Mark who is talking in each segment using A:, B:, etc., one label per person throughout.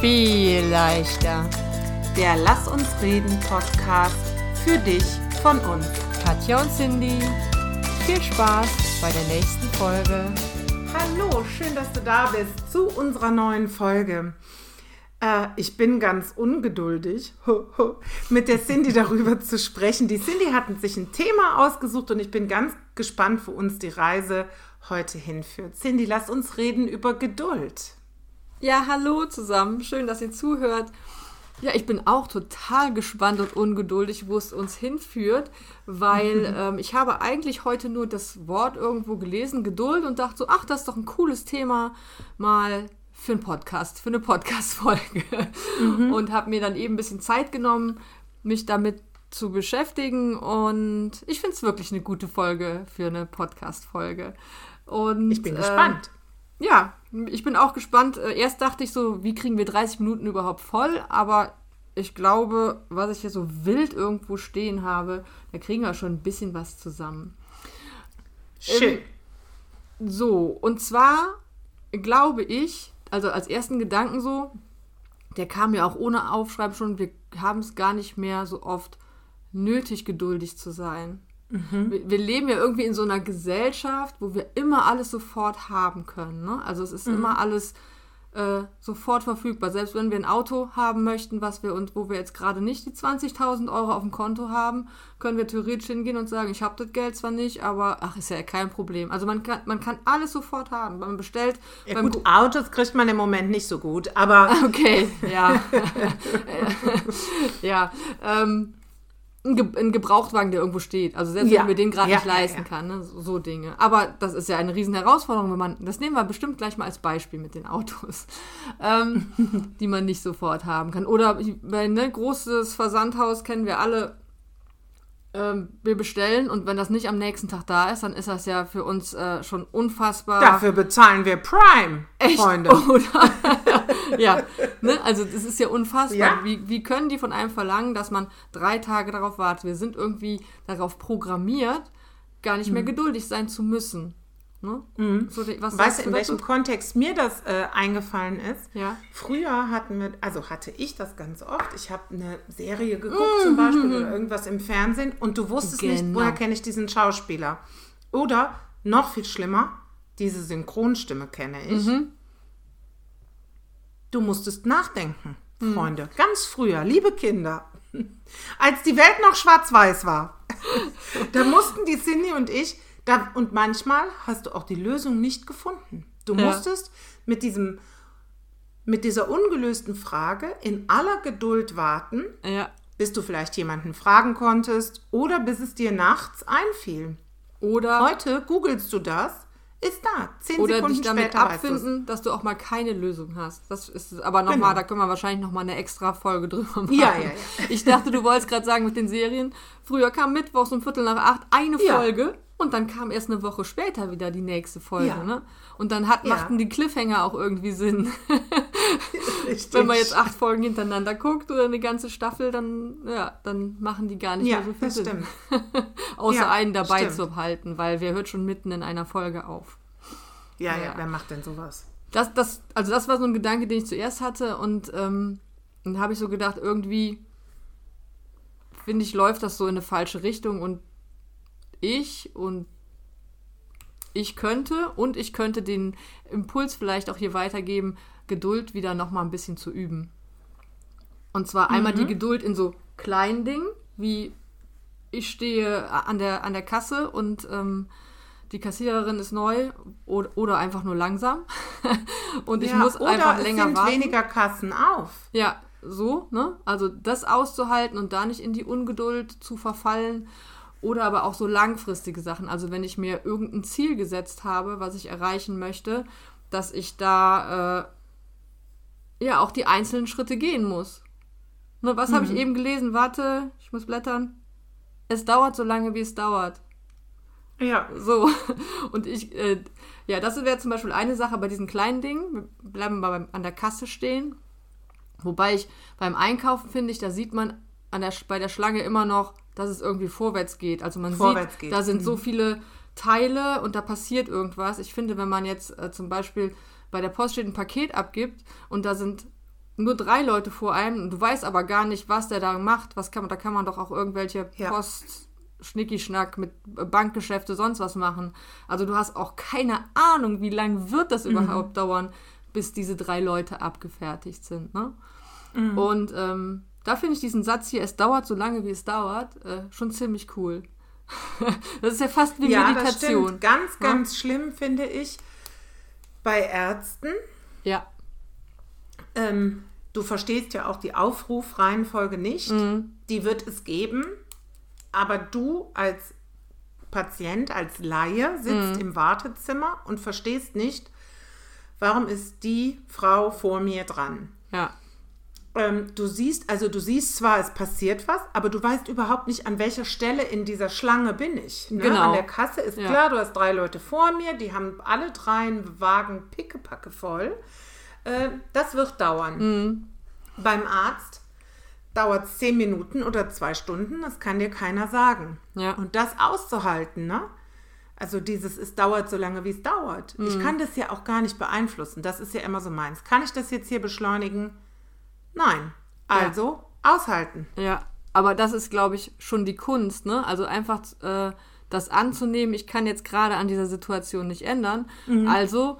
A: viel leichter.
B: Der Lass uns reden Podcast für dich von uns.
A: Katja und Cindy, viel Spaß bei der nächsten Folge.
B: Hallo, schön, dass du da bist zu unserer neuen Folge. Äh, ich bin ganz ungeduldig, mit der Cindy darüber zu sprechen. Die Cindy hat sich ein Thema ausgesucht und ich bin ganz gespannt, wo uns die Reise heute hinführt. Cindy, lass uns reden über Geduld.
A: Ja, hallo zusammen. Schön, dass ihr zuhört. Ja, ich bin auch total gespannt und ungeduldig, wo es uns hinführt, weil ähm, ich habe eigentlich heute nur das Wort irgendwo gelesen, Geduld, und dachte so, ach, das ist doch ein cooles Thema, mal für einen Podcast, für eine Podcast-Folge. Mhm. Und habe mir dann eben ein bisschen Zeit genommen, mich damit zu beschäftigen. Und ich finde es wirklich eine gute Folge für eine Podcast-Folge. Und,
B: ich bin äh, gespannt.
A: Ja, ich bin auch gespannt. Äh, erst dachte ich so, wie kriegen wir 30 Minuten überhaupt voll? Aber ich glaube, was ich hier so wild irgendwo stehen habe, da kriegen wir schon ein bisschen was zusammen.
B: Schön.
A: Ähm, so, und zwar glaube ich, also als ersten Gedanken so, der kam ja auch ohne Aufschreiben schon, wir haben es gar nicht mehr so oft nötig, geduldig zu sein. Mhm. Wir, wir, leben ja irgendwie in so einer Gesellschaft, wo wir immer alles sofort haben können. Ne? Also es ist mhm. immer alles äh, sofort verfügbar. Selbst wenn wir ein Auto haben möchten, was wir und wo wir jetzt gerade nicht die 20.000 Euro auf dem Konto haben, können wir theoretisch hingehen und sagen, ich habe das Geld zwar nicht, aber ach, ist ja kein Problem. Also man kann, man kann alles sofort haben. Man bestellt.
B: Ja, gut, Autos kriegt man im Moment nicht so gut, aber.
A: Okay, ja. ja. Ähm, ein, Ge ein Gebrauchtwagen, der irgendwo steht. Also selbst ja. wenn man den gerade ja, nicht leisten ja, kann, ne? so, so, Dinge. Aber das ist ja eine riesen Herausforderung, wenn man, das nehmen wir bestimmt gleich mal als Beispiel mit den Autos, ähm, die man nicht sofort haben kann. Oder bei ne, großes Versandhaus kennen wir alle, ähm, wir bestellen und wenn das nicht am nächsten Tag da ist, dann ist das ja für uns äh, schon unfassbar.
B: Dafür bezahlen wir Prime,
A: Echt?
B: Freunde.
A: Oder? ja, ne? also das ist ja unfassbar. Ja? Wie, wie können die von einem verlangen, dass man drei Tage darauf wartet? Wir sind irgendwie darauf programmiert, gar nicht mehr mhm. geduldig sein zu müssen.
B: Ne? Mhm. So, was weißt du, in welchem Kontext mir das äh, eingefallen ist?
A: Ja.
B: Früher hatten wir, also hatte ich das ganz oft. Ich habe eine Serie geguckt mhm. zum Beispiel oder irgendwas im Fernsehen und du wusstest genau. nicht, woher kenne ich diesen Schauspieler. Oder noch viel schlimmer, diese Synchronstimme kenne ich. Mhm. Du musstest nachdenken, mhm. Freunde. Ganz früher, liebe Kinder, als die Welt noch schwarz-weiß war. da mussten die Cindy und ich da, und manchmal hast du auch die Lösung nicht gefunden. Du ja. musstest mit diesem mit dieser ungelösten Frage in aller Geduld warten,
A: ja.
B: bis du vielleicht jemanden fragen konntest oder bis es dir nachts einfiel.
A: Oder
B: heute googelst du das, ist da. Zehn
A: oder
B: Sekunden
A: dich damit abfinden, dass du auch mal keine Lösung hast. Das ist aber nochmal, genau. da können wir wahrscheinlich nochmal eine extra Folge drüber machen.
B: Ja, ja, ja.
A: Ich dachte, du wolltest gerade sagen mit den Serien. Früher kam mittwochs um Viertel nach acht eine ja. Folge und dann kam erst eine Woche später wieder die nächste Folge. Ja. Ne? Und dann hat, machten die Cliffhanger auch irgendwie Sinn. Wenn man jetzt acht Folgen hintereinander guckt oder eine ganze Staffel, dann, ja, dann machen die gar nicht mehr so viel Sinn. Außer einen dabei stimmt. zu halten, weil wer hört schon mitten in einer Folge auf.
B: Ja, ja, wer macht denn sowas?
A: Das, das, also das war so ein Gedanke, den ich zuerst hatte und ähm, dann habe ich so gedacht, irgendwie finde ich, läuft das so in eine falsche Richtung und ich und ich könnte und ich könnte den Impuls vielleicht auch hier weitergeben, Geduld wieder noch mal ein bisschen zu üben. Und zwar einmal die mhm. Geduld in so kleinen Dingen, wie ich stehe an der, an der Kasse und ähm, die Kassiererin ist neu oder, oder einfach nur langsam und ich ja, muss einfach länger
B: sind
A: warten.
B: weniger Kassen auf.
A: Ja, so, ne? Also das auszuhalten und da nicht in die Ungeduld zu verfallen oder aber auch so langfristige Sachen. Also wenn ich mir irgendein Ziel gesetzt habe, was ich erreichen möchte, dass ich da äh, ja auch die einzelnen Schritte gehen muss. Ne, was mhm. habe ich eben gelesen? Warte, ich muss blättern. Es dauert so lange, wie es dauert.
B: Ja.
A: So. Und ich, äh, ja, das wäre zum Beispiel eine Sache bei diesen kleinen Dingen. Wir bleiben mal beim, an der Kasse stehen. Wobei ich beim Einkaufen finde ich, da sieht man an der, bei der Schlange immer noch, dass es irgendwie vorwärts geht. Also man vorwärts sieht, geht. da sind mhm. so viele Teile und da passiert irgendwas. Ich finde, wenn man jetzt äh, zum Beispiel bei der Post steht ein Paket abgibt und da sind nur drei Leute vor einem und du weißt aber gar nicht, was der da macht. Was kann man, da kann man doch auch irgendwelche
B: Ja.
A: Post, Schnicki-Schnack mit Bankgeschäfte, sonst was machen. Also du hast auch keine Ahnung, wie lange wird das überhaupt dauern, bis diese drei Leute abgefertigt sind. Ne? Und ähm, da finde ich diesen Satz hier, es dauert so lange, wie es dauert, äh, schon ziemlich cool. das ist ja fast wie
B: Ja, das
A: Meditation.
B: stimmt. Ganz, ganz schlimm finde ich bei Ärzten.
A: Ja,
B: Ähm, du verstehst ja auch die Aufrufreihenfolge nicht.
A: Mhm.
B: Die wird es geben. Aber du als Patient, als Laie sitzt
A: Mhm.
B: im Wartezimmer und verstehst nicht, warum ist die Frau vor mir dran.
A: ja,
B: Ähm, du siehst, also du siehst zwar, es passiert was, aber du weißt überhaupt nicht, an welcher Stelle in dieser Schlange bin ich. Ne?
A: Genau.
B: An der Kasse ist
A: Ja.
B: klar, du hast drei Leute vor mir, die haben alle drei einen Wagen pickepacke voll. Äh, das wird dauern.
A: Mhm.
B: Beim Arzt dauert es zehn Minuten oder zwei Stunden, das kann dir keiner sagen.
A: Ja.
B: Und das auszuhalten, ne? Also dieses, es dauert so lange, wie es dauert.
A: Mhm.
B: Ich kann das ja auch gar nicht beeinflussen. Das ist ja immer so meins. Kann ich das jetzt hier beschleunigen? Nein. Also aushalten.
A: Ja, aber das ist, glaube ich, schon die Kunst, ne? Also einfach äh, das anzunehmen, ich kann jetzt gerade an dieser Situation nicht ändern. Also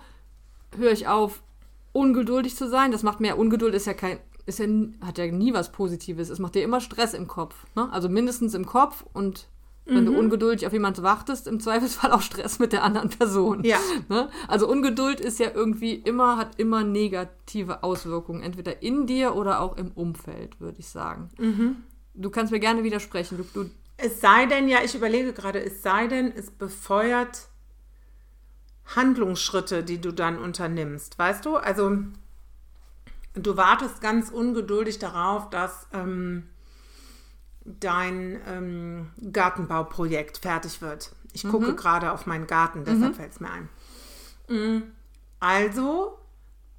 A: höre ich auf, ungeduldig zu sein. Das macht mir Ungeduld ist ja kein, ist ja, hat ja nie was Positives. Es macht dir immer Stress im Kopf. Ne? Also mindestens im Kopf und wenn du ungeduldig auf jemanden wartest, im Zweifelsfall auch Stress mit der anderen Person.
B: Ja.
A: Ne? Also Ungeduld ist ja irgendwie immer, hat immer negative Auswirkungen, entweder in dir oder auch im Umfeld, würde ich sagen. Du kannst mir gerne widersprechen. Du, du,
B: Es sei denn, ja, ich überlege gerade, es sei denn, es befeuert Handlungsschritte, die du dann unternimmst. Weißt du? Also, du wartest ganz ungeduldig darauf, dass ähm, dein ähm, Gartenbauprojekt fertig wird. Ich gucke gerade auf meinen Garten, deshalb fällt es mir ein. Mm, Also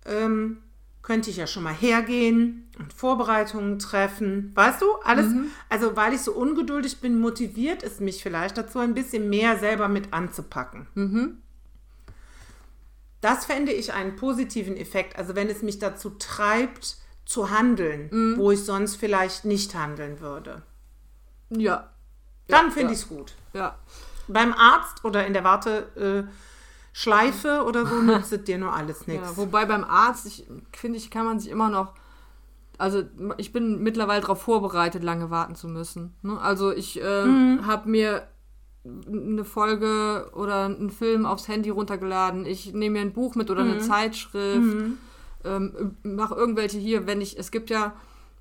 B: ähm, könnte ich ja schon mal hergehen und Vorbereitungen treffen. Weißt du, alles. Also, weil ich so ungeduldig bin, motiviert es mich vielleicht dazu, ein bisschen mehr selber mit anzupacken. Das fände ich einen positiven Effekt. Also, wenn es mich dazu treibt, zu handeln, wo ich sonst vielleicht nicht handeln würde.
A: Ja.
B: Dann
A: Ja,
B: finde
A: ja.
B: ich es gut.
A: Ja.
B: Beim Arzt oder in der Warteschleife äh, Schleife oder so nützt es dir nur alles nichts.
A: ja. Wobei beim Arzt, ich finde ich, kann man sich immer noch. Also ich bin mittlerweile darauf vorbereitet, lange warten zu müssen. Ne? Also ich äh, habe mir eine Folge oder einen Film aufs Handy runtergeladen. Ich nehme mir ein Buch mit oder eine Zeitschrift. Ähm, mache irgendwelche hier, wenn ich, es gibt ja,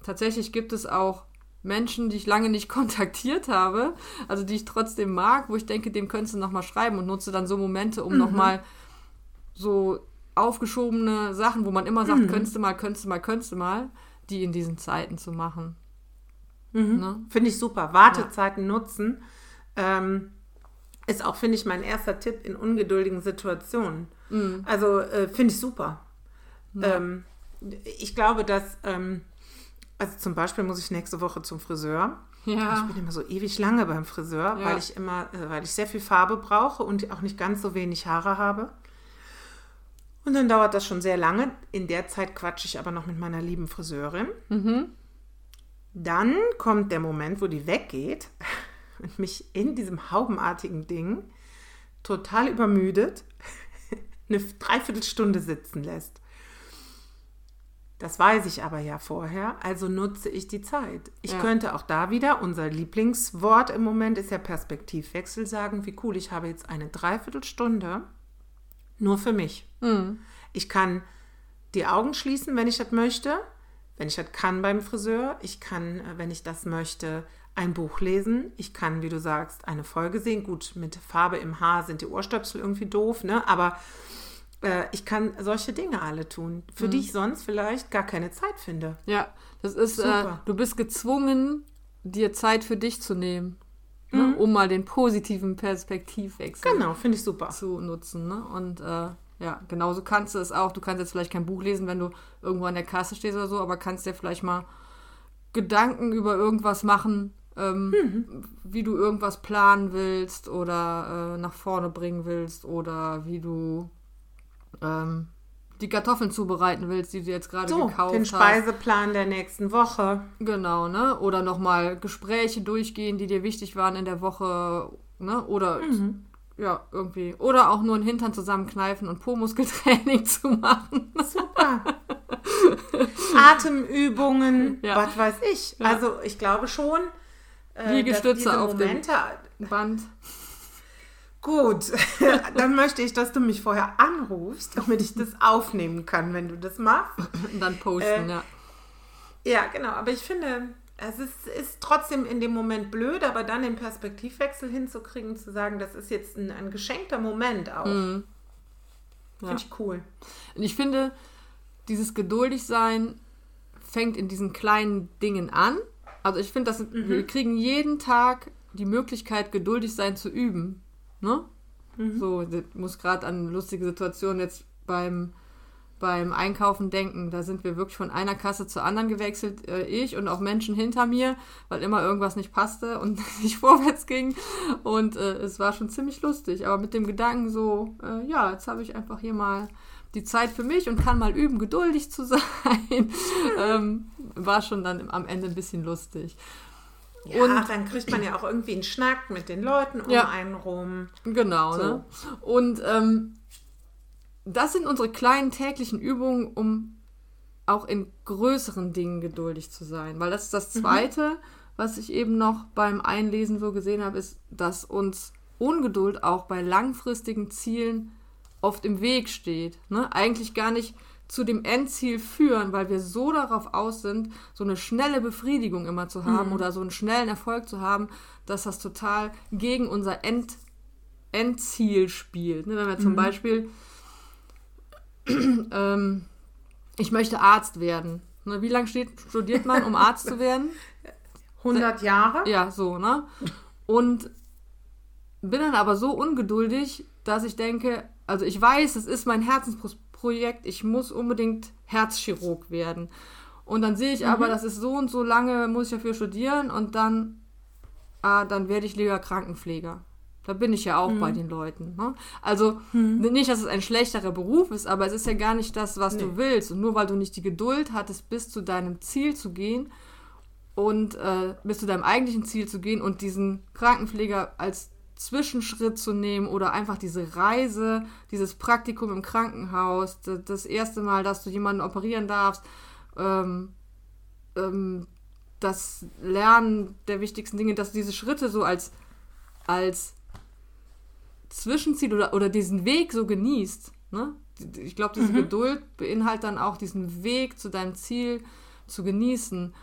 A: tatsächlich gibt es auch Menschen, die ich lange nicht kontaktiert habe, also die ich trotzdem mag, wo ich denke, dem könntest du nochmal schreiben und nutze dann so Momente, um nochmal so aufgeschobene Sachen, wo man immer sagt, könntest du mal, könntest du mal, könntest du mal, die in diesen Zeiten zu machen. Ne?
B: Finde ich super. Wartezeiten nutzen ähm, ist auch, finde ich, mein erster Tipp in ungeduldigen Situationen.
A: Mhm.
B: Also äh, finde ich super. Ähm, ich glaube, dass, ähm, also zum Beispiel muss ich nächste Woche zum Friseur. Ich
A: Ja.
B: bin immer so ewig lange beim Friseur,
A: Ja.
B: weil ich immer, äh, weil ich sehr viel Farbe brauche und auch nicht ganz so wenig Haare habe. Und dann dauert das schon sehr lange. In der Zeit quatsche ich aber noch mit meiner lieben Friseurin. Dann kommt der Moment, wo die weggeht und mich in diesem haubenartigen Ding total übermüdet eine Dreiviertelstunde sitzen lässt. Das weiß ich aber ja vorher, also nutze ich die Zeit. Ich
A: Ja.
B: könnte auch da wieder, unser Lieblingswort im Moment ist ja Perspektivwechsel, sagen, wie cool, ich habe jetzt eine Dreiviertelstunde nur für mich. Ich kann die Augen schließen, wenn ich das möchte, wenn ich das kann beim Friseur. Ich kann, äh, wenn ich das möchte, ein Buch lesen. Ich kann, wie du sagst, eine Folge sehen. Gut, mit Farbe im Haar sind die Ohrstöpsel irgendwie doof, ne? Aber äh, ich kann solche Dinge alle tun, für die ich sonst vielleicht gar keine Zeit finde.
A: Ja, das ist, äh, du bist gezwungen, dir Zeit für dich zu nehmen, ne? um mal den positiven Perspektivwechsel
B: Genau, finde ich super.
A: zu nutzen. Ne? Und äh, ja, genauso kannst du es auch. Du kannst jetzt vielleicht kein Buch lesen, wenn du irgendwo an der Kasse stehst oder so, aber kannst dir vielleicht mal Gedanken über irgendwas machen, ähm, wie du irgendwas planen willst oder äh, nach vorne bringen willst oder wie du ähm, die Kartoffeln zubereiten willst, die du jetzt gerade
B: So,
A: gekauft
B: den
A: hast.
B: Speiseplan der nächsten Woche.
A: Genau, ne? Oder nochmal Gespräche durchgehen, die dir wichtig waren in der Woche, ne? Oder
B: Mhm.
A: ja, irgendwie. Oder auch nur einen Hintern zusammenkneifen und Po-Muskeltraining zu machen.
B: Super. Atemübungen,
A: Ja.
B: was weiß ich.
A: Ja.
B: Also ich glaube schon, äh,
A: Liegestütze auf dem- Band.
B: Gut, dann möchte ich, dass du mich vorher anrufst, damit ich das aufnehmen kann, wenn du das machst.
A: Und dann posten,
B: Äh,
A: ja.
B: Ja, genau. Aber ich finde, es ist, ist trotzdem in dem Moment blöd, aber dann den Perspektivwechsel hinzukriegen, zu sagen, das ist jetzt ein, ein geschenkter Moment auch.
A: Mhm. Ja.
B: Finde ich cool.
A: Und ich finde, dieses geduldig sein fängt in diesen kleinen Dingen an. Also ich finde, dass
B: Mhm.
A: wir kriegen jeden Tag die Möglichkeit, geduldig sein zu üben. Ne?
B: Mhm.
A: So, ich muss gerade an lustige Situation jetzt beim, beim Einkaufen denken. Da sind wir wirklich von einer Kasse zur anderen gewechselt, äh, ich und auch Menschen hinter mir, weil immer irgendwas nicht passte und nicht vorwärts ging. Und äh, es war schon ziemlich lustig. Aber mit dem Gedanken so, äh, ja, jetzt habe ich einfach hier mal die Zeit für mich und kann mal üben, geduldig zu sein, ähm, war schon dann am Ende ein bisschen lustig.
B: Ja,
A: Und-
B: dann kriegt man ja auch irgendwie einen Schnack mit den Leuten um
A: Ja.
B: einen rum.
A: Genau,
B: So.
A: ne? Und ähm, das sind unsere kleinen täglichen Übungen, um auch in größeren Dingen geduldig zu sein. Weil das ist das Zweite, was ich eben noch beim Einlesen so gesehen habe, ist, dass uns Ungeduld auch bei langfristigen Zielen oft im Weg steht. Ne? Eigentlich gar nicht zu dem Endziel führen, weil wir so darauf aus sind, so eine schnelle Befriedigung immer zu haben oder so einen schnellen Erfolg zu haben, dass das total gegen unser End, Endziel spielt. Ne? Wenn wir zum Beispiel, ähm, ich möchte Arzt werden. Ne? Wie lange steht, studiert man, um Arzt zu werden?
B: 100 Jahre?
A: Ja, so, ne? Und bin dann aber so ungeduldig, dass ich denke, also ich weiß, es ist mein Herzensprojekt, ich muss unbedingt Herzchirurg werden. Und dann sehe ich aber, das ist so und so lange, muss ich dafür studieren und dann, ah, dann werde ich lieber Krankenpfleger. Da bin ich ja auch bei den Leuten. Ne? Also nicht, dass es ein schlechterer Beruf ist, aber es ist ja gar nicht das, was du willst. Und nur weil du nicht die Geduld hattest, bis zu deinem Ziel zu gehen, und äh, bis zu deinem eigentlichen Ziel zu gehen und diesen Krankenpfleger als Zwischenschritt zu nehmen oder einfach diese Reise, dieses Praktikum im Krankenhaus, das erste Mal, dass du jemanden operieren darfst, ähm, ähm, das Lernen der wichtigsten Dinge, dass du diese Schritte so als, als Zwischenziel oder, oder diesen Weg so genießt. Ne? Ich glaube, diese Geduld beinhaltet dann auch diesen Weg zu deinem Ziel zu genießen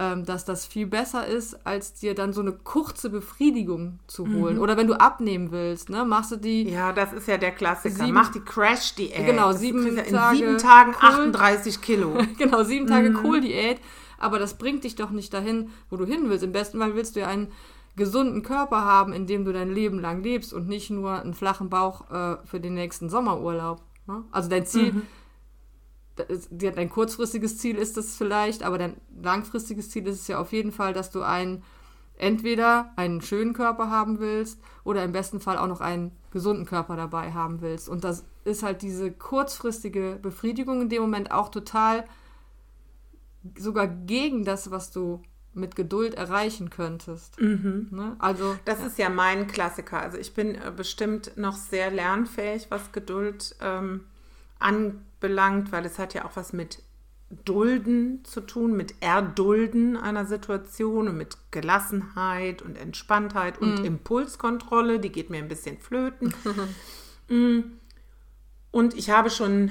A: ähm, dass das viel besser ist, als dir dann so eine kurze Befriedigung zu holen. Oder wenn du abnehmen willst, ne, machst du die,
B: Ja, das ist ja der Klassiker.
A: Sieben-
B: Mach die Crash-Diät.
A: Genau, sieben
B: du in
A: Tage
B: sieben Tagen
A: Kohl.
B: 38 Kilo.
A: genau, sieben Tage Kohldiät, aber das bringt dich doch nicht dahin, wo du hin willst. Im besten Fall willst du ja einen gesunden Körper haben, in dem du dein Leben lang lebst und nicht nur einen flachen Bauch äh, für den nächsten Sommerurlaub. Ne? Also dein Ziel, die- dein kurzfristiges Ziel ist es vielleicht, aber dein langfristiges Ziel ist es ja auf jeden Fall, dass du einen entweder einen schönen Körper haben willst oder im besten Fall auch noch einen gesunden Körper dabei haben willst. Und das ist halt diese kurzfristige Befriedigung in dem Moment auch total sogar gegen das, was du mit Geduld erreichen könntest. Ne? Also
B: Das ist ja mein Klassiker. Also ich bin äh, bestimmt noch sehr lernfähig, was Geduld ähm, anbelangt, weil es hat ja auch was mit Dulden zu tun, mit Erdulden einer Situation und mit Gelassenheit und Entspanntheit und Impulskontrolle. Die geht mir ein bisschen flöten. Mm. und ich habe schon,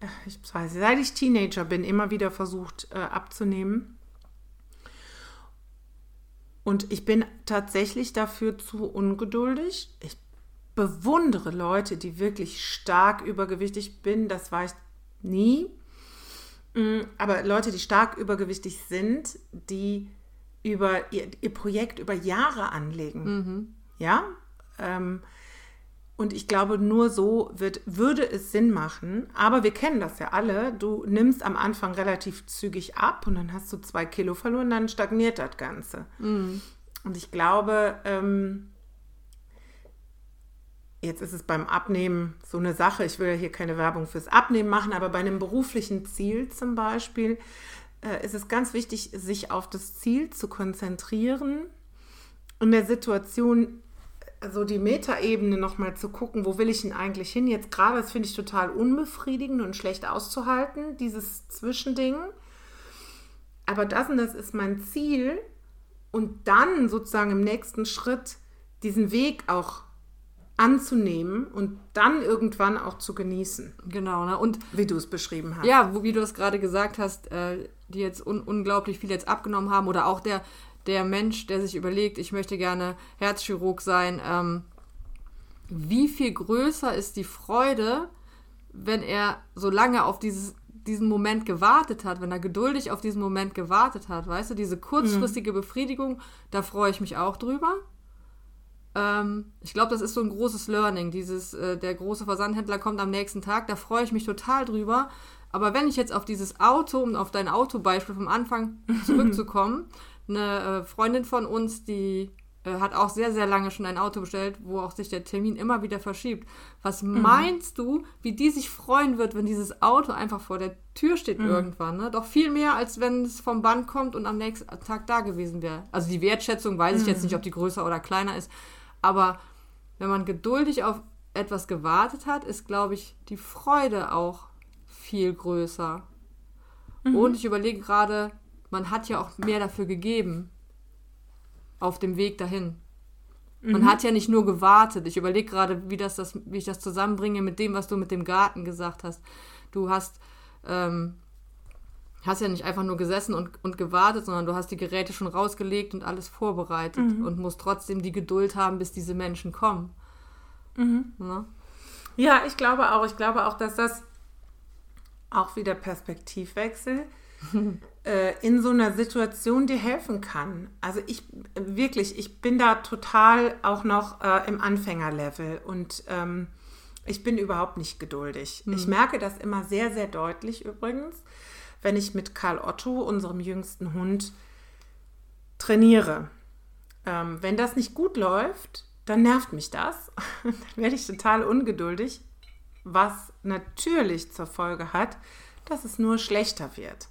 B: äh, ich weiß, seit ich Teenager bin, immer wieder versucht äh, abzunehmen. Und ich bin tatsächlich dafür zu ungeduldig. Ich bewundere Leute, die wirklich stark übergewichtig bin. Das war ich nie. Mm, Aber Leute, die stark übergewichtig sind, die über ihr, ihr Projekt über Jahre anlegen. Ja? Ähm, und ich glaube, nur so wird, würde es Sinn machen. Aber wir kennen das ja alle. Du nimmst am Anfang relativ zügig ab und dann hast du zwei Kilo verloren, dann stagniert das Ganze. Und ich glaube, ähm, jetzt ist es beim Abnehmen so eine Sache, ich will ja hier keine Werbung fürs Abnehmen machen, aber bei einem beruflichen Ziel zum Beispiel äh, ist es ganz wichtig, sich auf das Ziel zu konzentrieren, in der Situation so die Metaebene nochmal zu gucken, wo will ich denn eigentlich hin? Jetzt gerade, das finde ich total unbefriedigend und schlecht auszuhalten, dieses Zwischending. Aber das und das ist mein Ziel. Und dann sozusagen im nächsten Schritt diesen Weg auch anzunehmen und dann irgendwann auch zu genießen.
A: Genau, ne? Und
B: wie du es beschrieben hast.
A: Ja, wo, wie du es gerade gesagt hast, äh, die jetzt un unglaublich viel jetzt abgenommen haben oder auch der, der Mensch, der sich überlegt, ich möchte gerne Herzchirurg sein, ähm, wie viel größer ist die Freude, wenn er so lange auf dieses, diesen Moment gewartet hat, wenn er geduldig auf diesen Moment gewartet hat, weißt du, diese kurzfristige Befriedigung, da freue ich mich auch drüber. Ähm, ich glaube, das ist so ein großes Learning. Dieses, äh, der große Versandhändler kommt am nächsten Tag, da freue ich mich total drüber. Aber wenn ich jetzt auf dieses Auto, um auf dein Autobeispiel vom Anfang zurückzukommen, eine äh, Freundin von uns, die äh, hat auch sehr, sehr lange schon ein Auto bestellt, wo auch sich der Termin immer wieder verschiebt. Was mhm. meinst du, wie die sich freuen wird, wenn dieses Auto einfach vor der Tür steht mhm. irgendwann? Ne? Doch viel mehr, als wenn es vom Band kommt und am nächsten Tag da gewesen wäre. Also die Wertschätzung weiß mhm. ich jetzt nicht, ob die größer oder kleiner ist. Aber wenn man geduldig auf etwas gewartet hat, ist, glaube ich, die Freude auch viel größer. Mhm. Und ich überlege gerade, man hat ja auch mehr dafür gegeben auf dem Weg dahin. Man mhm. hat ja nicht nur gewartet. Ich überlege gerade, wie, das, das, wie ich das zusammenbringe mit dem, was du mit dem Garten gesagt hast. Du hast, ähm, hast ja nicht einfach nur gesessen und, und gewartet, sondern du hast die Geräte schon rausgelegt und alles vorbereitet mhm. und musst trotzdem die Geduld haben, bis diese Menschen kommen.
B: Mhm. Ne? Ja, ich glaube auch. Ich glaube auch, dass das auch wieder Perspektivwechsel äh, in so einer Situation dir helfen kann. Also ich wirklich, ich bin da total auch noch äh, im Anfängerlevel und ähm, ich bin überhaupt nicht geduldig. Mhm. Ich merke das immer sehr, sehr deutlich übrigens, wenn ich mit Karl Otto, unserem jüngsten Hund, trainiere. Ähm, wenn das nicht gut läuft, dann nervt mich das. dann werde ich total ungeduldig, was natürlich zur Folge hat, dass es nur schlechter wird.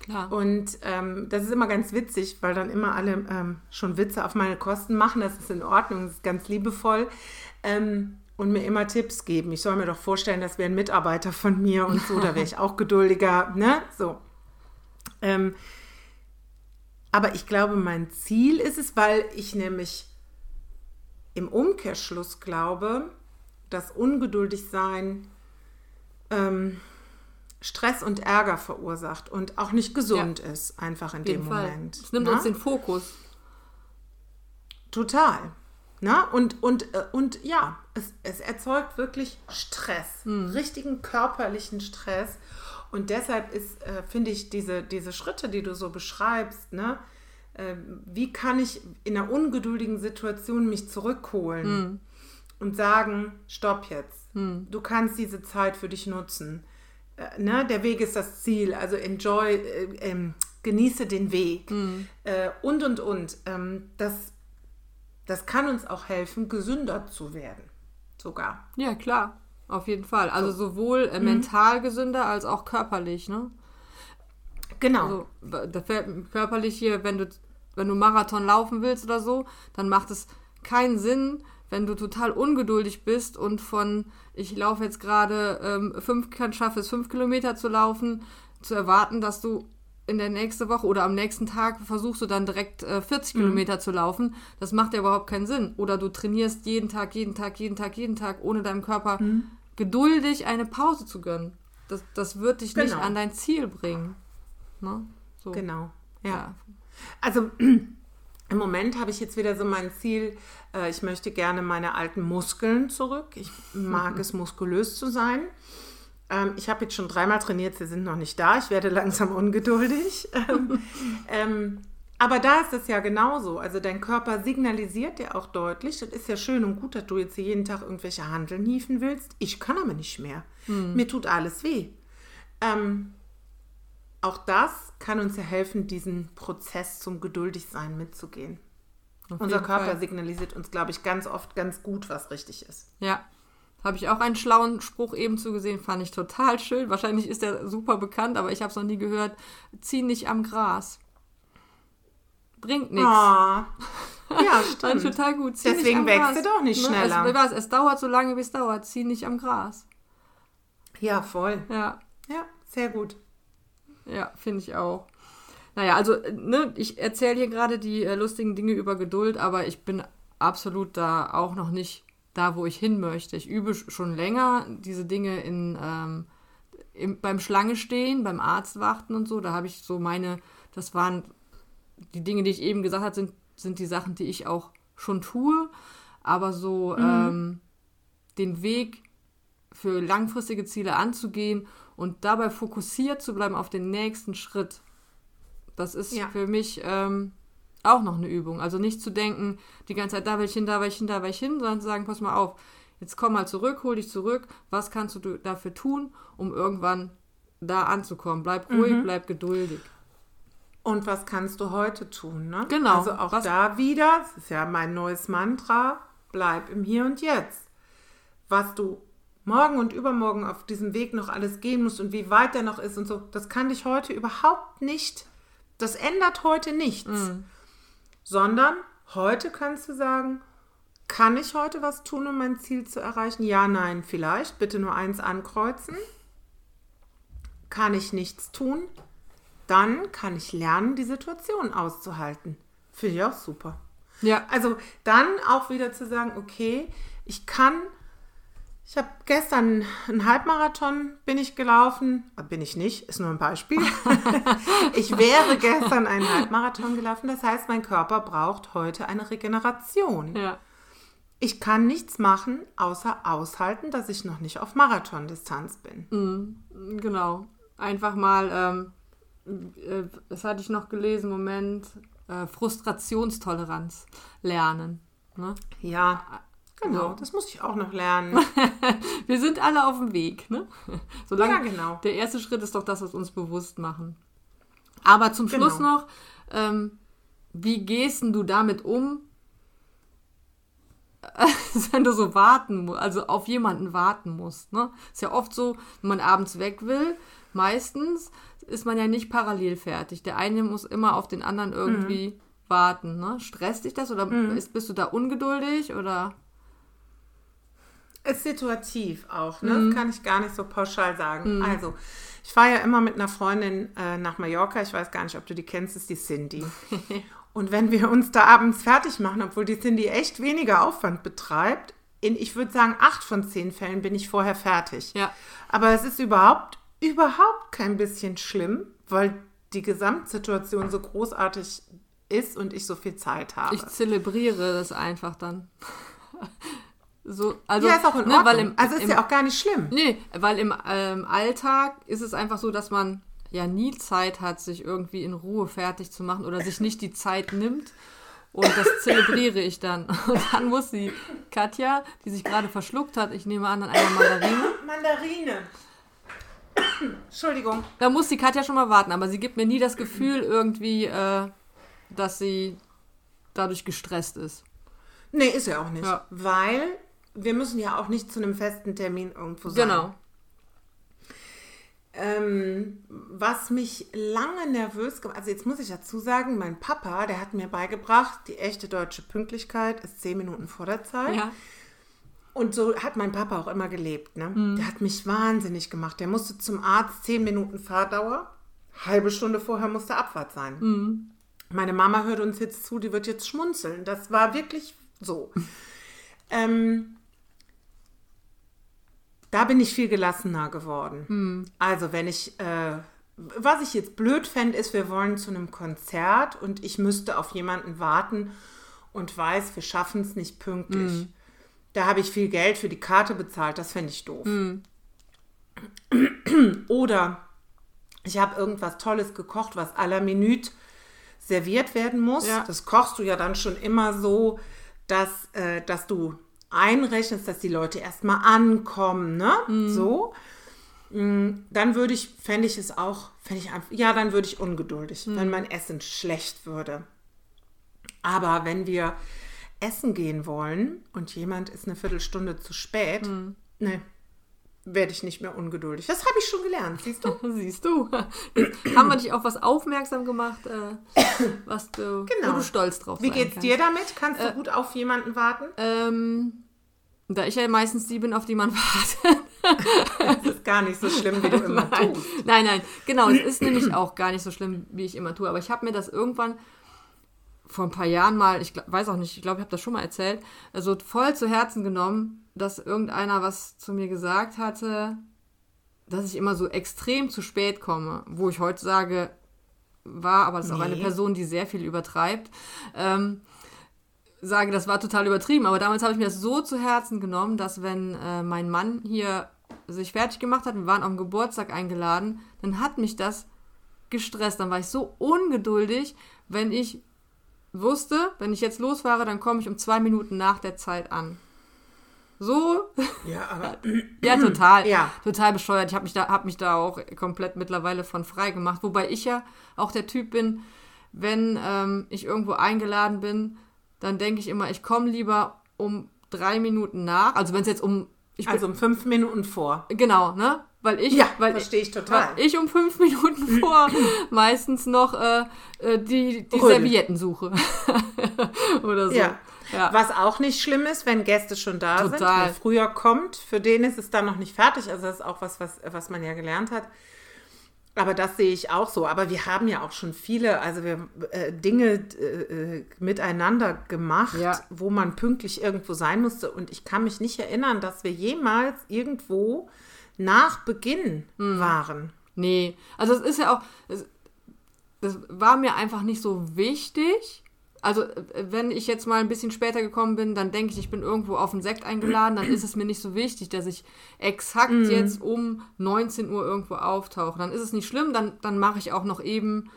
B: Klar. Und ähm, das ist immer ganz witzig, weil dann immer alle ähm, schon Witze auf meine Kosten machen. Das ist in Ordnung, das ist ganz liebevoll. Ähm, und mir immer Tipps geben. Ich soll mir doch vorstellen, das wäre ein Mitarbeiter von mir und so, da wäre ich auch geduldiger, ne? So. Ähm, aber ich glaube, mein Ziel ist es, weil ich nämlich im Umkehrschluss glaube, dass ungeduldig sein ähm, Stress und Ärger verursacht und auch nicht gesund ja. ist, einfach in dem Fall. Moment.
A: Es nimmt Na? uns den Fokus.
B: Total. Na? Und, und, äh, und ja, es, es erzeugt wirklich Stress, hm. richtigen körperlichen Stress. Und deshalb ist, äh, finde ich, diese, diese Schritte, die du so beschreibst, ne? Äh, wie kann ich in einer ungeduldigen Situation mich zurückholen hm. und sagen, stopp jetzt, hm. du kannst diese Zeit für dich nutzen äh, ne, der Weg ist das Ziel, also enjoy, äh, ähm, genieße den Weg mhm. äh, und und und. Ähm, das, das kann uns auch helfen, gesünder zu werden, sogar.
A: Ja, klar, auf jeden Fall. Also so. sowohl äh, mhm. mental gesünder als auch körperlich, ne?
B: Genau.
A: Also, da fällt körperlich hier, wenn du, wenn du Marathon laufen willst oder so, dann macht es keinen Sinn, wenn du total ungeduldig bist und von, ich laufe jetzt gerade ähm, fünf, kann schaffe es fünf Kilometer zu laufen, zu erwarten, dass du in der nächsten Woche oder am nächsten Tag versuchst du dann direkt äh, 40 mhm. Kilometer zu laufen. Das macht ja überhaupt keinen Sinn. Oder du trainierst jeden Tag, jeden Tag, jeden Tag, jeden Tag, ohne deinem Körper mhm. geduldig eine Pause zu gönnen. Das, das wird dich genau. nicht an dein Ziel bringen. Ne?
B: So. Genau, ja. ja. Also im Moment habe ich jetzt wieder so mein Ziel, äh, ich möchte gerne meine alten Muskeln zurück. Ich mag es, muskulös zu sein. Ähm, ich habe jetzt schon dreimal trainiert, sie sind noch nicht da. Ich werde langsam ungeduldig. Ähm, ähm, aber da ist es ja genauso. Also dein Körper signalisiert dir auch deutlich, das ist ja schön und gut, dass du jetzt jeden Tag irgendwelche Handeln hieven willst. Ich kann aber nicht mehr. Hm. Mir tut alles weh. Ähm, auch das kann uns ja helfen, diesen Prozess zum Geduldigsein mitzugehen.
A: Auf
B: Unser Körper
A: Fall.
B: signalisiert uns, glaube ich, ganz oft ganz gut, was richtig ist.
A: Ja. Habe ich auch einen schlauen Spruch eben zugesehen, fand ich total schön. Wahrscheinlich ist der super bekannt, aber ich habe es noch nie gehört. Zieh nicht am Gras. Bringt nichts.
B: Ah. Ja, stimmt.
A: total gut. Zieh
B: Deswegen
A: am
B: wächst du doch nicht
A: Ne?
B: schneller.
A: Es, wie war's? es dauert so lange, wie es dauert. Zieh nicht am Gras.
B: Ja, voll.
A: Ja,
B: Ja, sehr gut.
A: ja, finde ich auch. Naja, also, ne, ich erzähle hier gerade die äh, lustigen Dinge über Geduld, aber ich bin absolut da auch noch nicht da, wo ich hin möchte. Ich übe sch- schon länger diese Dinge in, ähm, im, beim Schlange stehen, beim Arzt warten und so. Da habe ich so meine, das waren die Dinge, die ich eben gesagt habe, sind, sind die Sachen, die ich auch schon tue. Aber so ähm, den Weg für langfristige Ziele anzugehen und dabei fokussiert zu bleiben auf den nächsten Schritt, das ist
B: Ja.
A: für mich ähm, auch noch eine Übung. Also nicht zu denken, die ganze Zeit, da will ich hin, da will ich hin, da will ich hin, sondern zu sagen, pass mal auf, jetzt komm mal zurück, hol dich zurück, was kannst du dafür tun, um irgendwann da anzukommen. Bleib ruhig,
B: Mhm.
A: bleib geduldig.
B: Und was kannst du heute tun? Ne?
A: Genau.
B: Also auch
A: Was-
B: da wieder, das ist ja mein neues Mantra, bleib im Hier und Jetzt. Was du morgen und übermorgen auf diesem Weg noch alles gehen musst und wie weit der noch ist und so, das kann dich heute überhaupt nicht, das ändert heute nichts.
A: Mhm.
B: Sondern heute kannst du sagen, kann ich heute was tun, um mein Ziel zu erreichen? Ja, nein, vielleicht. Bitte nur eins ankreuzen. Kann ich nichts tun? Dann kann ich lernen, die Situation auszuhalten. Finde ich auch super.
A: Ja,
B: Also dann auch wieder zu sagen, okay, ich kann, ich habe gestern einen Halbmarathon bin ich gelaufen, äh, bin ich nicht, ist nur ein Beispiel. ich wäre gestern einen Halbmarathon gelaufen, das heißt, mein Körper braucht heute eine Regeneration.
A: ja,
B: Ich kann nichts machen, außer aushalten, dass ich noch nicht auf Marathondistanz bin.
A: genau. Einfach mal, ähm, äh, das hatte ich noch gelesen, Moment, äh, Frustrationstoleranz lernen. Ne?
B: Ja, genau,
A: Ja.
B: das muss ich auch noch lernen.
A: Wir sind alle auf dem Weg, ne? Solange
B: Ja, genau.
A: Der erste Schritt ist doch das, was uns bewusst machen. Aber zum Schluss
B: Genau.
A: noch, ähm, wie gehst du damit um, wenn du so warten musst, also auf jemanden warten musst, ne? Ist ja oft so, wenn man abends weg will, meistens ist man ja nicht parallel fertig. Der eine muss immer auf den anderen irgendwie
B: Mhm.
A: warten, ne? Stresst dich das oder ist, bist du da ungeduldig oder?
B: Ist situativ auch, ne?
A: Mhm.
B: Das kann ich gar nicht so pauschal sagen. Also, ich fahre ja immer mit einer Freundin äh, nach Mallorca. Ich weiß gar nicht, ob du die kennst, ist die Cindy. Und wenn wir uns da abends fertig machen, obwohl die Cindy echt weniger Aufwand betreibt, in, ich würde sagen, acht von zehn Fällen bin ich vorher fertig.
A: Ja.
B: Aber es ist überhaupt, überhaupt kein bisschen schlimm, weil die Gesamtsituation so großartig ist und ich so viel Zeit habe.
A: Ich zelebriere das einfach dann. So, also,
B: ja, ist auch in
A: ne,
B: Ordnung.
A: weil im,
B: also ist
A: im,
B: ja auch gar nicht schlimm.
A: Nee, weil im ähm, Alltag ist es einfach so, dass man ja nie Zeit hat, sich irgendwie in Ruhe fertig zu machen oder sich nicht die Zeit nimmt. Und das zelebriere ich dann. Und dann muss die Katja, die sich gerade verschluckt hat, ich nehme an, an einer Mandarine,
B: Mandarine. Entschuldigung.
A: da muss die Katja schon mal warten. Aber sie gibt mir nie das Gefühl irgendwie, äh, dass sie dadurch gestresst ist.
B: Nee, ist ja auch nicht.
A: Ja.
B: Weil wir müssen ja auch nicht zu einem festen Termin irgendwo sein.
A: Genau.
B: Ähm, was mich lange nervös gemacht also jetzt muss ich dazu sagen, mein Papa, der hat mir beigebracht, die echte deutsche Pünktlichkeit ist zehn Minuten vor der Zeit.
A: Ja.
B: Und so hat mein Papa auch immer gelebt. Ne? Der hat mich wahnsinnig gemacht. Der musste zum Arzt zehn Minuten Fahrdauer. Halbe Stunde vorher musste Abfahrt sein. Meine Mama hört uns jetzt zu, die wird jetzt schmunzeln. Das war wirklich so. ähm, da bin ich viel gelassener geworden. Also wenn ich, äh, was ich jetzt blöd fände, ist, wir wollen zu einem Konzert und ich müsste auf jemanden warten und weiß, wir schaffen es nicht pünktlich. Da habe ich viel Geld für die Karte bezahlt, das fände ich doof. Oder ich habe irgendwas Tolles gekocht, was à la Minute serviert werden muss.
A: Ja.
B: Das kochst du ja dann schon immer so, dass, äh, dass du einrechnest, dass die Leute erstmal ankommen, ne? So. Mm, Dann würde ich, fände ich es auch, fände ich einfach, ja, dann würde ich ungeduldig, wenn mein Essen schlecht würde. Aber wenn wir essen gehen wollen und jemand ist eine Viertelstunde zu spät,
A: Hm.
B: ne, werde ich nicht mehr ungeduldig. Das habe ich schon gelernt, siehst du?
A: Siehst du. Jetzt haben wir dich auf was aufmerksam gemacht, äh, was du,
B: Genau.
A: wo du stolz drauf
B: Wie
A: sein
B: geht's
A: kannst.
B: dir damit? Kannst du gut auf jemanden warten?
A: Ähm, da ich ja meistens die bin, auf die man wartet.
B: Das ist gar nicht so schlimm, wie du immer
A: nein,
B: tust.
A: nein, nein, genau. Es ist nämlich auch gar nicht so schlimm, wie ich immer tue. Aber ich habe mir das irgendwann vor ein paar Jahren mal, ich weiß auch nicht, ich glaube, ich habe das schon mal erzählt, also voll zu Herzen genommen, dass irgendeiner was zu mir gesagt hatte, dass ich immer so extrem zu spät komme, wo ich heute sage, war, aber das ist auch eine
B: Nee.
A: Person, die sehr viel übertreibt. Ähm, sage, das war total übertrieben, aber damals habe ich mir das so zu Herzen genommen, dass wenn äh, mein Mann hier sich fertig gemacht hat, wir waren den Geburtstag eingeladen, dann hat mich das gestresst. Dann war ich so ungeduldig, wenn ich wusste, wenn ich jetzt losfahre, dann komme ich um zwei Minuten nach der Zeit an. So,
B: Ja, aber
A: ja, total.
B: Ja.
A: Total bescheuert. Ich habe mich, da, hab mich da auch komplett mittlerweile von frei gemacht. Wobei ich ja auch der Typ bin, wenn ähm, ich irgendwo eingeladen bin, dann denke ich immer, ich komme lieber um drei Minuten nach. Also wenn es jetzt um.
B: Also um fünf Minuten vor.
A: genau, ne? Weil ich,
B: Ja,
A: weil
B: verstehe ich total.
A: Weil ich um fünf Minuten vor meistens noch äh, äh, die, die
B: Rödel.
A: Servietten suche. Oder so.
B: Ja.
A: Ja.
B: Was auch nicht schlimm ist, wenn Gäste schon da sind,
A: Total.
B: wer früher kommt, für den ist es dann noch nicht fertig. Also das ist auch was, was, was man ja gelernt hat. Aber das sehe ich auch so. Aber wir haben ja auch schon viele, also wir äh, Dinge äh, äh, miteinander gemacht,
A: Ja.
B: wo man pünktlich irgendwo sein musste. Und ich kann mich nicht erinnern, dass wir jemals irgendwo nach Beginn
A: Mhm.
B: waren.
A: Nee, also es ist ja auch, es, das war mir einfach nicht so wichtig. Also äh, wenn ich jetzt mal ein bisschen später gekommen bin, dann denke ich, ich bin irgendwo auf einen Sekt eingeladen, dann ist es mir nicht so wichtig, dass ich exakt jetzt um 19 Uhr irgendwo auftauche. Dann ist es nicht schlimm, dann, dann mache ich auch noch eben,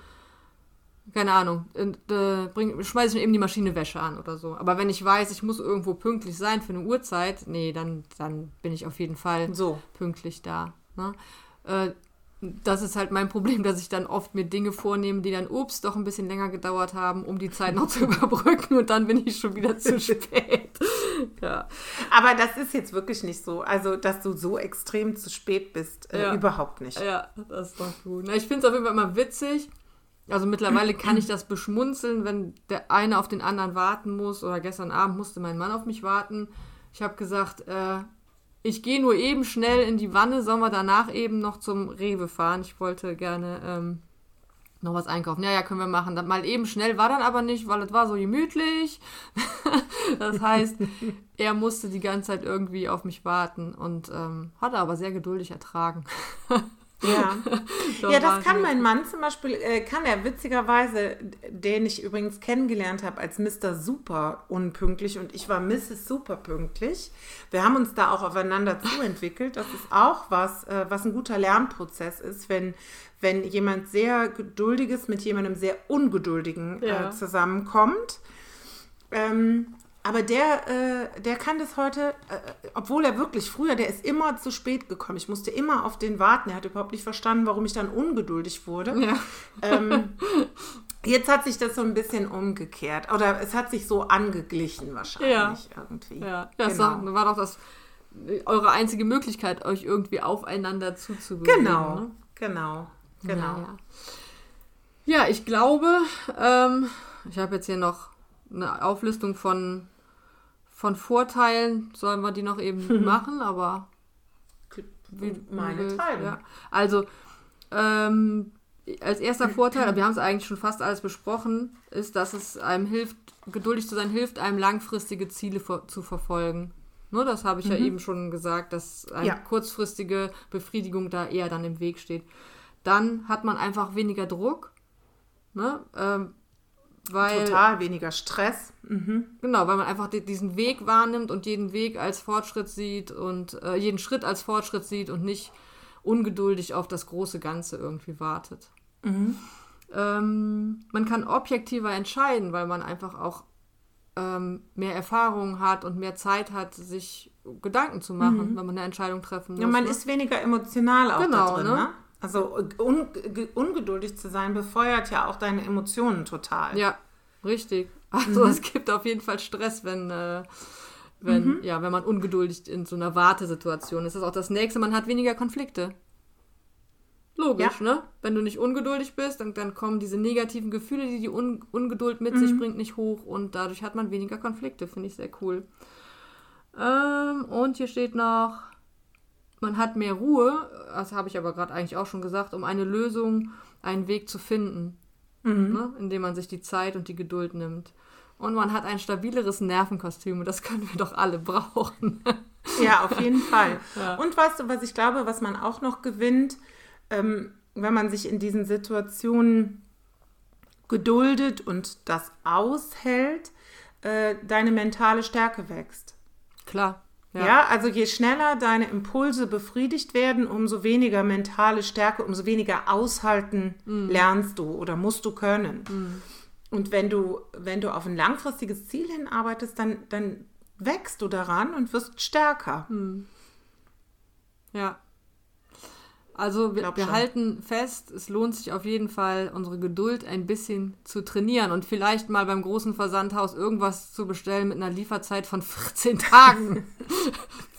A: keine Ahnung, äh, äh, bring, schmeiße ich mir eben die Maschine Wäsche an oder so. Aber wenn ich weiß, ich muss irgendwo pünktlich sein für eine Uhrzeit, nee, dann, dann bin ich auf jeden Fall
B: So.
A: pünktlich da. Ne? Äh, das ist halt mein Problem, dass ich dann oft mir Dinge vornehme, die dann, ups, doch ein bisschen länger gedauert haben, um die Zeit noch zu überbrücken und dann bin ich schon wieder zu spät. ja.
B: Aber das ist jetzt wirklich nicht so. Also, dass du so extrem zu spät bist, äh,
A: Ja.
B: überhaupt nicht.
A: ja, das ist doch gut. Na, ich finde es auf jeden Fall immer witzig. Also mittlerweile kann ich das beschmunzeln, wenn der eine auf den anderen warten muss. Oder gestern Abend musste mein Mann auf mich warten. Ich habe gesagt, äh, ich gehe nur eben schnell in die Wanne, sollen wir danach eben noch zum Rewe fahren. Ich wollte gerne ähm, noch was einkaufen. Ja, ja, können wir machen. Dann mal eben schnell war dann aber nicht, weil es war so gemütlich. das heißt, er musste die ganze Zeit irgendwie auf mich warten und ähm, hat er aber sehr geduldig ertragen.
B: Ja. Ja, das kann mein Mann zum Beispiel, äh, kann er witzigerweise, den ich übrigens kennengelernt habe als Mr. Super unpünktlich und ich war Mrs. Super pünktlich. Wir haben uns da auch aufeinander zuentwickelt. Das ist auch was, äh, was ein guter Lernprozess ist, wenn, wenn jemand sehr geduldiges mit jemandem sehr ungeduldigen
A: Ja.
B: äh, zusammenkommt. Ähm, aber der, äh, der kann das heute, äh, obwohl er wirklich früher, der ist immer zu spät gekommen. Ich musste immer auf den warten. Er hat überhaupt nicht verstanden, warum ich dann ungeduldig wurde.
A: Ja.
B: Ähm, jetzt hat sich das so ein bisschen umgekehrt. Oder es hat sich so angeglichen wahrscheinlich irgendwie.
A: Ja, das
B: Genau.
A: war, war doch das eure einzige Möglichkeit, euch irgendwie aufeinander zuzubewegen.
B: Genau,
A: Ne?
B: genau, genau.
A: Naja. Ja, ich glaube, ähm, ich habe jetzt hier noch eine Auflistung von, von Vorteilen. Sollen wir die noch eben machen, aber wie,
B: Meine Teile.
A: Ja. Also, ähm, als erster Vorteil, wir haben es eigentlich schon fast alles besprochen, ist, dass es einem hilft, geduldig zu sein, hilft einem langfristige Ziele zu verfolgen. Ne, das habe ich ja eben schon gesagt, dass eine
B: Ja.
A: kurzfristige Befriedigung da eher dann im Weg steht. Dann hat man einfach weniger Druck. Ne? Ähm, weil,
B: Total weniger Stress. Mhm.
A: Genau, weil man einfach di- diesen Weg wahrnimmt und jeden Weg als Fortschritt sieht und äh, jeden Schritt als Fortschritt sieht und nicht ungeduldig auf das große Ganze irgendwie wartet. Ähm, man kann objektiver entscheiden, weil man einfach auch ähm, mehr Erfahrung hat und mehr Zeit hat, sich Gedanken zu machen, wenn man eine Entscheidung treffen muss.
B: Ja, man
A: ne?
B: ist weniger emotional auch
A: Genau,
B: da drin,
A: ne?
B: ne? Also un ge- ungeduldig zu sein befeuert ja auch deine Emotionen total.
A: Ja, richtig. Also es gibt auf jeden Fall Stress, wenn, äh, wenn, ja, wenn man ungeduldig in so einer Wartesituation ist. Das ist auch das Nächste, man hat weniger Konflikte. Logisch, ne? Wenn du nicht ungeduldig bist, dann, dann kommen diese negativen Gefühle, die die Un Ungeduld mit sich bringt, nicht hoch und dadurch hat man weniger Konflikte. Finde ich sehr cool. Ähm, und hier steht noch, man hat mehr Ruhe, das habe ich aber gerade eigentlich auch schon gesagt, um eine Lösung, einen Weg zu finden, ne? indem man sich die Zeit und die Geduld nimmt. Und man hat ein stabileres Nervenkostüm und das können wir doch alle brauchen.
B: Ja, auf jeden Fall. Und weißt du, was ich glaube, was man auch noch gewinnt, ähm, wenn man sich in diesen Situationen geduldet und das aushält, äh, deine mentale Stärke wächst.
A: Klar.
B: Ja. also je schneller deine Impulse befriedigt werden, umso weniger mentale Stärke, umso weniger aushalten lernst du oder musst du können. Und wenn du, wenn du auf ein langfristiges Ziel hinarbeitest, dann, dann wächst du daran und wirst stärker.
A: Ja. Also wir, wir halten fest, es lohnt sich auf jeden Fall, unsere Geduld ein bisschen zu trainieren und vielleicht mal beim großen Versandhaus irgendwas zu bestellen mit einer Lieferzeit von 14 Tagen.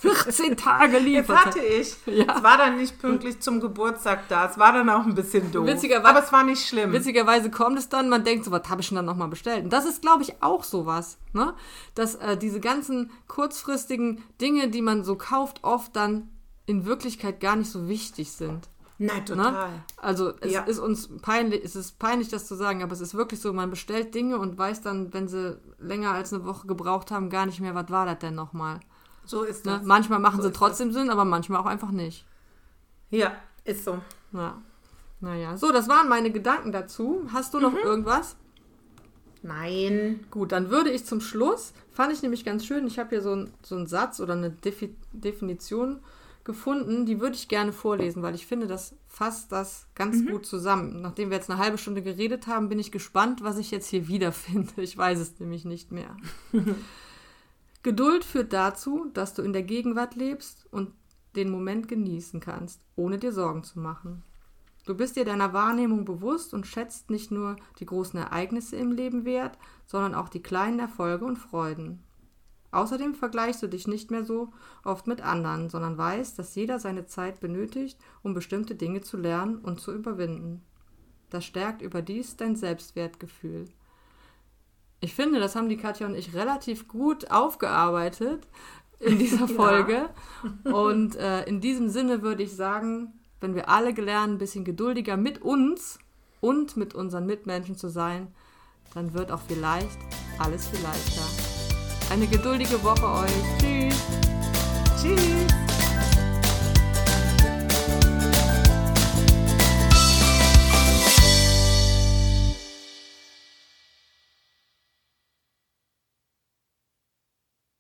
A: 14 Tage
B: Jetzt
A: Lieferzeit.
B: hatte ich.
A: Ja.
B: Es war dann nicht pünktlich zum Geburtstag da. Es war dann auch ein bisschen doof.
A: Witzigerweise-
B: Aber es war nicht schlimm.
A: Witzigerweise kommt es dann, man denkt so, was habe ich denn dann nochmal bestellt? Und das ist, glaube ich, auch sowas, ne? Dass äh, diese ganzen kurzfristigen Dinge, die man so kauft, oft dann in Wirklichkeit gar nicht so wichtig sind.
B: Nein, total.
A: Ne? Also es
B: Ja.
A: ist uns peinlich, es ist peinlich, das zu sagen, aber es ist wirklich so, man bestellt Dinge und weiß dann, wenn sie länger als eine Woche gebraucht haben, gar nicht mehr, was war das denn nochmal.
B: So ist
A: Ne?
B: das.
A: Manchmal machen
B: So
A: sie trotzdem Sinn, aber manchmal auch einfach nicht.
B: Ja, ist so.
A: Ja. Naja, so, das waren meine Gedanken dazu. Hast du noch
B: Mhm.
A: irgendwas?
B: Nein.
A: Gut, dann würde ich zum Schluss, fand ich nämlich ganz schön, ich habe hier so, ein, so einen Satz oder eine Defi Definition gefunden, die würde ich gerne vorlesen, weil ich finde, das fasst das ganz gut zusammen. Nachdem wir jetzt eine halbe Stunde geredet haben, bin ich gespannt, was ich jetzt hier wiederfinde. Ich weiß es nämlich nicht mehr. Geduld führt dazu, dass du in der Gegenwart lebst und den Moment genießen kannst, ohne dir Sorgen zu machen. Du bist dir deiner Wahrnehmung bewusst und schätzt nicht nur die großen Ereignisse im Leben wert, sondern auch die kleinen Erfolge und Freuden. Außerdem vergleichst du dich nicht mehr so oft mit anderen, sondern weißt, dass jeder seine Zeit benötigt, um bestimmte Dinge zu lernen und zu überwinden. Das stärkt überdies dein Selbstwertgefühl. Ich finde, das haben die Katja und ich relativ gut aufgearbeitet in dieser Folge. Und äh, in diesem Sinne würde ich sagen, wenn wir alle gelernt, ein bisschen geduldiger mit uns und mit unseren Mitmenschen zu sein, dann wird auch vielleicht alles viel leichter. Eine geduldige Woche euch. Tschüss.
B: Tschüss.